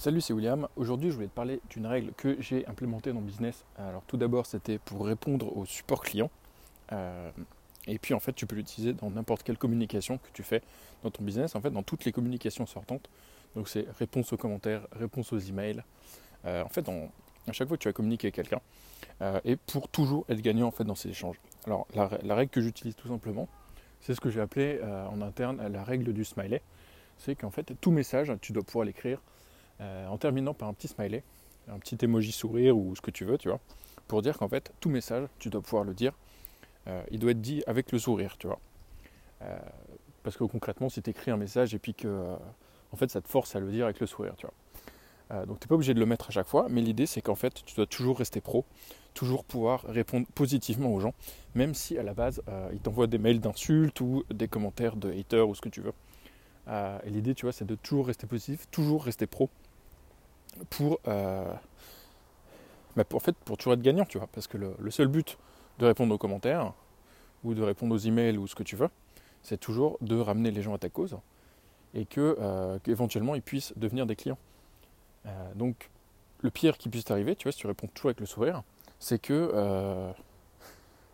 Salut, c'est William. Aujourd'hui, je voulais te parler d'une règle que j'ai implémentée dans le business. Alors, tout d'abord, c'était pour répondre au support client. Euh, et puis, en fait, tu peux l'utiliser dans n'importe quelle communication que tu fais dans ton business. En fait, dans toutes les communications sortantes. Donc, c'est réponse aux commentaires, réponse aux emails. Euh, en fait, à chaque fois que tu vas communiquer avec quelqu'un. Euh, et pour toujours être gagnant en dans ces échanges. Alors, la règle que j'utilise tout simplement, c'est ce que j'ai appelé en interne la règle du smiley. C'est qu'en fait, tout message, tu dois pouvoir l'écrire euh, en terminant par un petit smiley, un petit emoji sourire ou ce que tu veux, tu vois, pour dire qu'en fait, tout message, tu dois pouvoir le dire, euh, il doit être dit avec le sourire, tu vois. Euh, parce que concrètement, si tu écris un message et puis que en fait, ça te force à le dire avec le sourire, donc tu n'es pas obligé de le mettre à chaque fois, mais l'idée c'est qu'en fait, tu dois toujours rester pro, toujours pouvoir répondre positivement aux gens, même si à la base, ils t'envoient des mails d'insultes ou des commentaires de haters ou ce que tu veux. et l'idée, c'est de toujours rester positif, toujours rester pro, pour, euh, bah, pour, en fait, pour toujours être gagnant, tu vois. Parce que le, seul but de répondre aux commentaires ou de répondre aux emails ou ce que tu veux, c'est toujours de ramener les gens à ta cause et que euh, qu'éventuellement ils puissent devenir des clients. Euh, donc le pire qui puisse t'arriver, tu vois, si tu réponds toujours avec le sourire, c'est que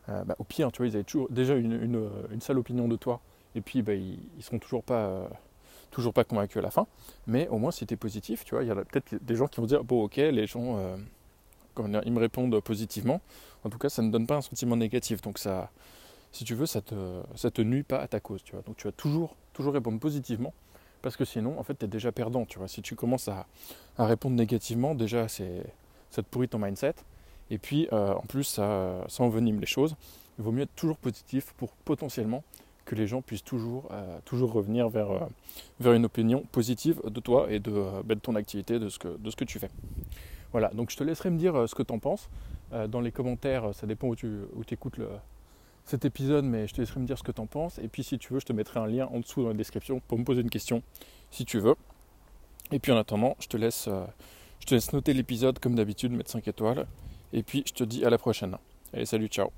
bah, au pire, tu vois, ils avaient toujours déjà une, une, sale opinion de toi, et puis bah, ils, ne seront toujours pas toujours pas convaincu à la fin, mais au moins si tu es positif, tu vois, il y a peut-être des gens qui vont dire, bon ok, les gens, euh, ils me répondent positivement, en tout cas ça ne donne pas un sentiment négatif, donc ça, si tu veux, ça te, ça te nuit pas à ta cause, tu vois, donc tu vas toujours, toujours répondre positivement, parce que sinon, en fait, tu es déjà perdant, tu vois, si tu commences à, répondre négativement, déjà, c'est, ça te pourrit ton mindset, et puis euh, en plus, ça, ça envenime les choses, il vaut mieux être toujours positif pour potentiellement que les gens puissent toujours, euh, toujours revenir vers, euh, vers une opinion positive de toi et de, euh, ben, de, ton activité, de ce, que, de ce que tu fais. Voilà, donc je te laisserai me dire ce que tu en penses. dans les commentaires, ça dépend où tu où écoutes cet épisode, mais je te laisserai me dire ce que tu en penses. Et puis si tu veux, je te mettrai un lien en dessous dans la description pour me poser une question si tu veux. Et puis en attendant, je te laisse, je te laisse noter l'épisode comme d'habitude, mettre 5 étoiles. Et puis je te dis à la prochaine. Allez, salut, ciao